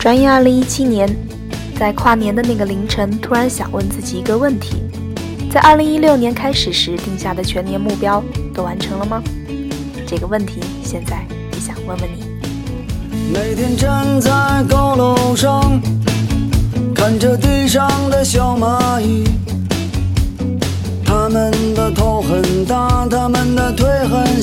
转眼二零一七年，在跨年的那个凌晨，突然想问自己一个问题：在二零一六年开始时定下的全年目标都完成了吗？这个问题现在也想问问你。每天站在高楼上，看着地上的小蚂蚁，它们的头很大，它们的腿很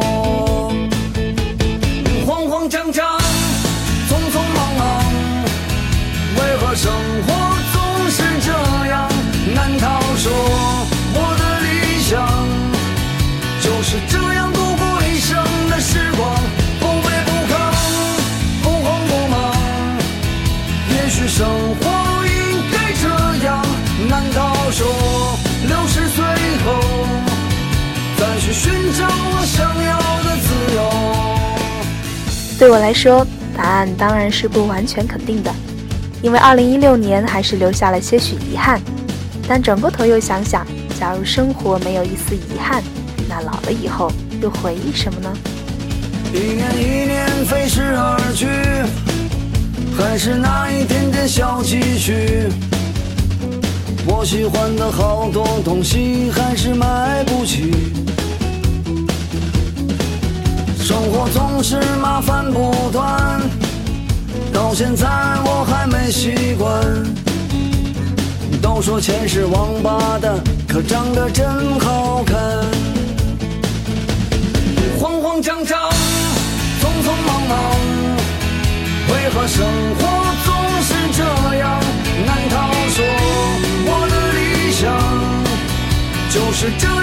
对我来说，答案当然是不完全肯定的，因为二零一六年还是留下了些许遗憾。但转过头又想想，假如生活没有一丝遗憾，那老了以后又回忆什么呢？一年一年飞逝而去。还是那一点点小积蓄，我喜欢的好多东西还是买翻不断，到现在我还没习惯。都说钱是王八蛋，可长得真好看。慌慌张张，匆匆忙忙。为何生活总是这样？难道说我的理想就是这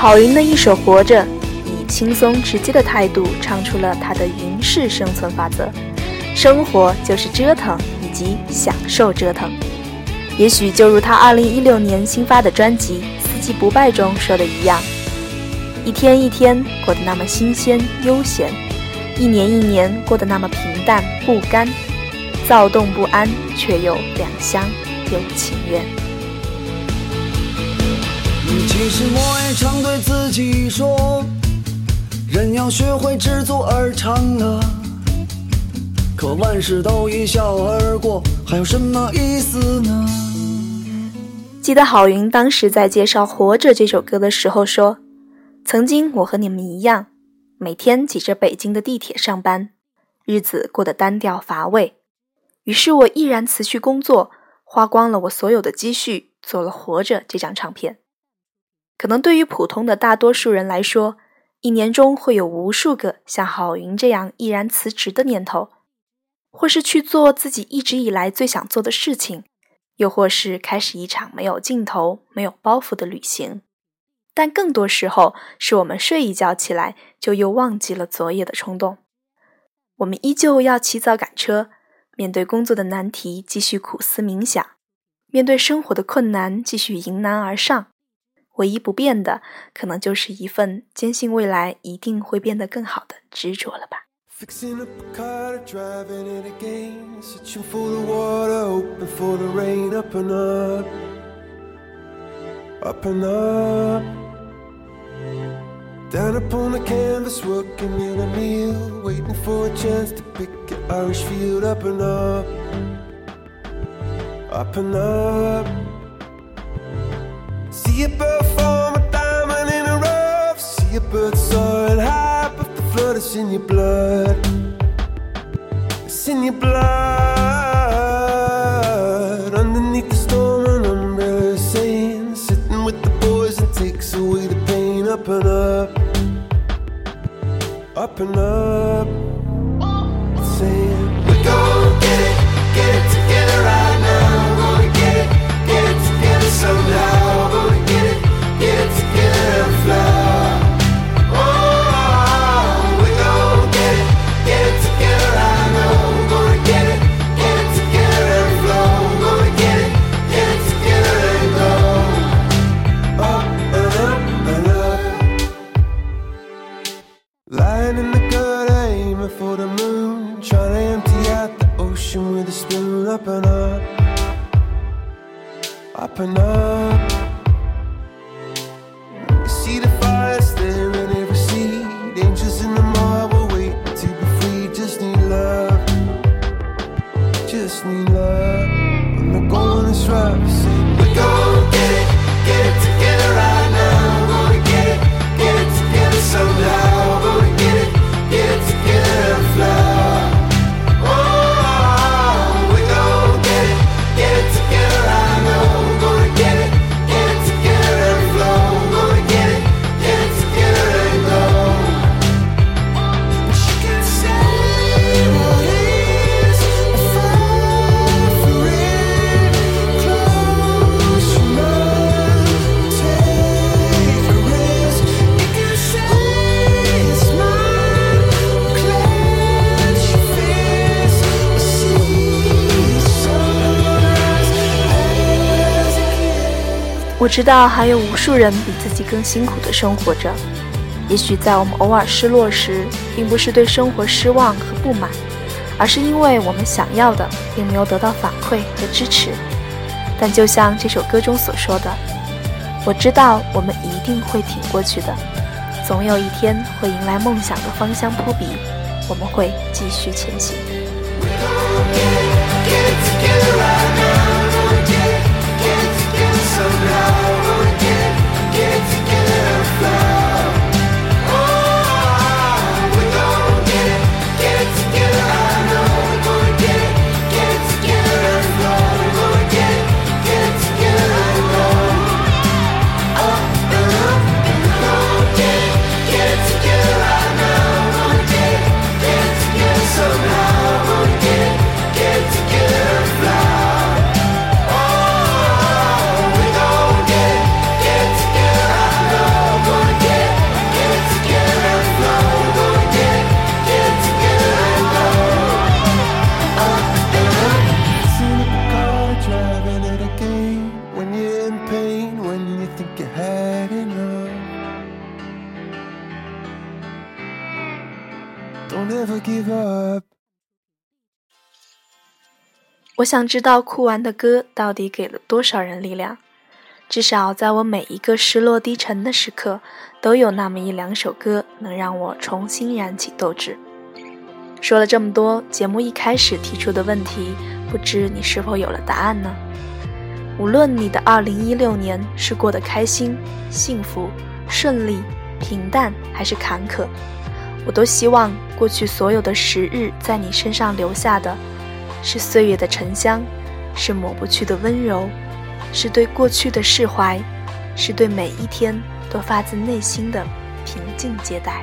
郝云的一首《活着》，以轻松直接的态度唱出了他的云式生存法则：生活就是折腾，以及享受折腾。也许就如他2016年新发的专辑《四季不败》中说的一样，一天一天过得那么新鲜悠闲，一年一年过得那么平淡不甘，躁动不安却又两相有情愿。其实我也常对自己说，人要学会知足而常乐。可万事都一笑而过，还有什么意思呢？记得郝云当时在介绍《活着》这首歌的时候说：“曾经我和你们一样，每天挤着北京的地铁上班，日子过得单调乏味。于是我毅然辞去工作，花光了我所有的积蓄，做了《活着》这张唱片。”可能对于普通的大多数人来说，一年中会有无数个像郝云这样毅然辞职的念头，或是去做自己一直以来最想做的事情，又或是开始一场没有尽头、没有包袱的旅行。但更多时候，是我们睡一觉起来，就又忘记了昨夜的冲动。我们依旧要起早赶车，面对工作的难题继续苦思冥想，面对生活的困难继续迎难而上。唯一不变的，可能就是一份坚信未来一定会变得更好的执着了吧。Fixing up a car, driving it again. Searching for the water, hoping for the rain. Up and up, up and up. Down upon the canvas, working in a meal. Waiting for a chance to pick an Irish field. Up and up, up and up. See a bird form a diamond in a rough. See a bird soaring high, but the flood is in your blood. It's in your blood. Underneath the storm, an umbrella saying, sitting with the boys and takes away the pain. Up and up, up and up. Saying, Need love. When the going is rough, 知道还有无数人比自己更辛苦的生活着。也许在我们偶尔失落时，并不是对生活失望和不满，而是因为我们想要的并没有得到反馈和支持。但就像这首歌中所说的，我知道我们一定会挺过去的，总有一天会迎来梦想的芳香扑鼻，我们会继续前行。Had enough. Don't ever give up. 我想知道酷玩的歌到底给了多少人力量。至少在我每一个失落低沉的时刻，都有那么一两首歌能让我重新燃起斗志。说了这么多，节目一开始提出的问题，不知你是否有了答案呢？无论你的2016年是过得开心、幸福、顺利、平淡还是坎坷，我都希望过去所有的时日在你身上留下的，是岁月的沉香，是抹不去的温柔，是对过去的释怀，是对每一天都发自内心的平静接待。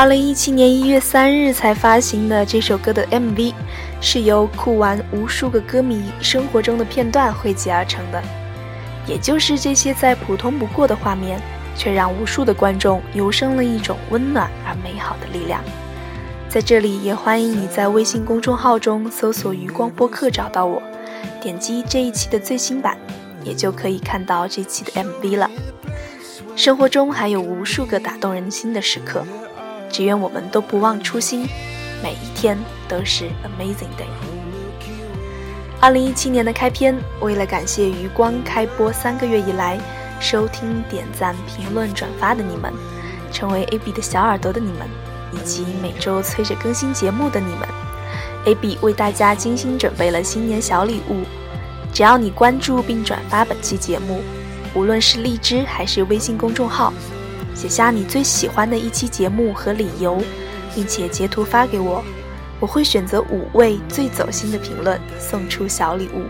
二零一七年一月三日才发行的这首歌的 MV，是由酷玩无数个歌迷生活中的片段汇集而成的。也就是这些再普通不过的画面，却让无数的观众油生了一种温暖而美好的力量。在这里，也欢迎你在微信公众号中搜索“余光播客”找到我，点击这一期的最新版，也就可以看到这期的 MV 了。生活中还有无数个打动人心的时刻。只愿我们都不忘初心，每一天都是 amazing day。二零一七年的开篇，为了感谢余光开播三个月以来收听、点赞、评论、转发的你们，成为 AB 的小耳朵的你们，以及每周催着更新节目的你们，AB 为大家精心准备了新年小礼物。只要你关注并转发本期节目，无论是荔枝还是微信公众号。写下你最喜欢的一期节目和理由，并且截图发给我，我会选择五位最走心的评论送出小礼物：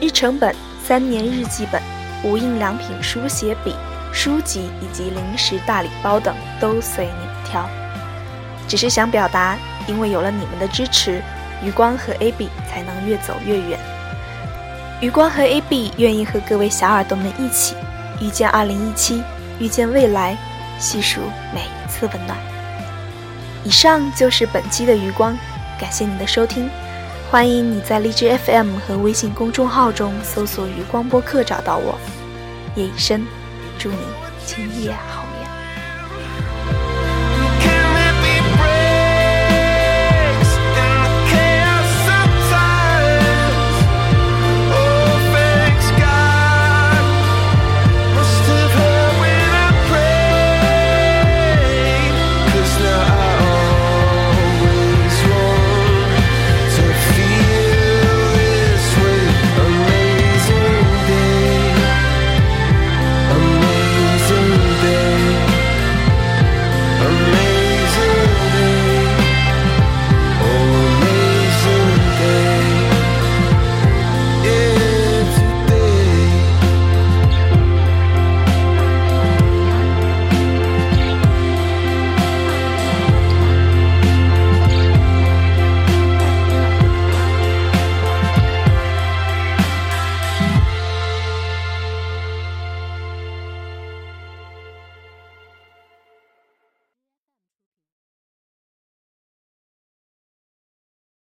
日程本、三年日记本、无印良品书写笔、书籍以及零食大礼包等都随你们挑。只是想表达，因为有了你们的支持，余光和 AB 才能越走越远。余光和 AB 愿意和各位小耳朵们一起遇见2017。遇见未来，细数每一次温暖。以上就是本期的余光，感谢您的收听，欢迎你在荔枝 FM 和微信公众号中搜索“余光播客”找到我。夜已深，祝你今夜好。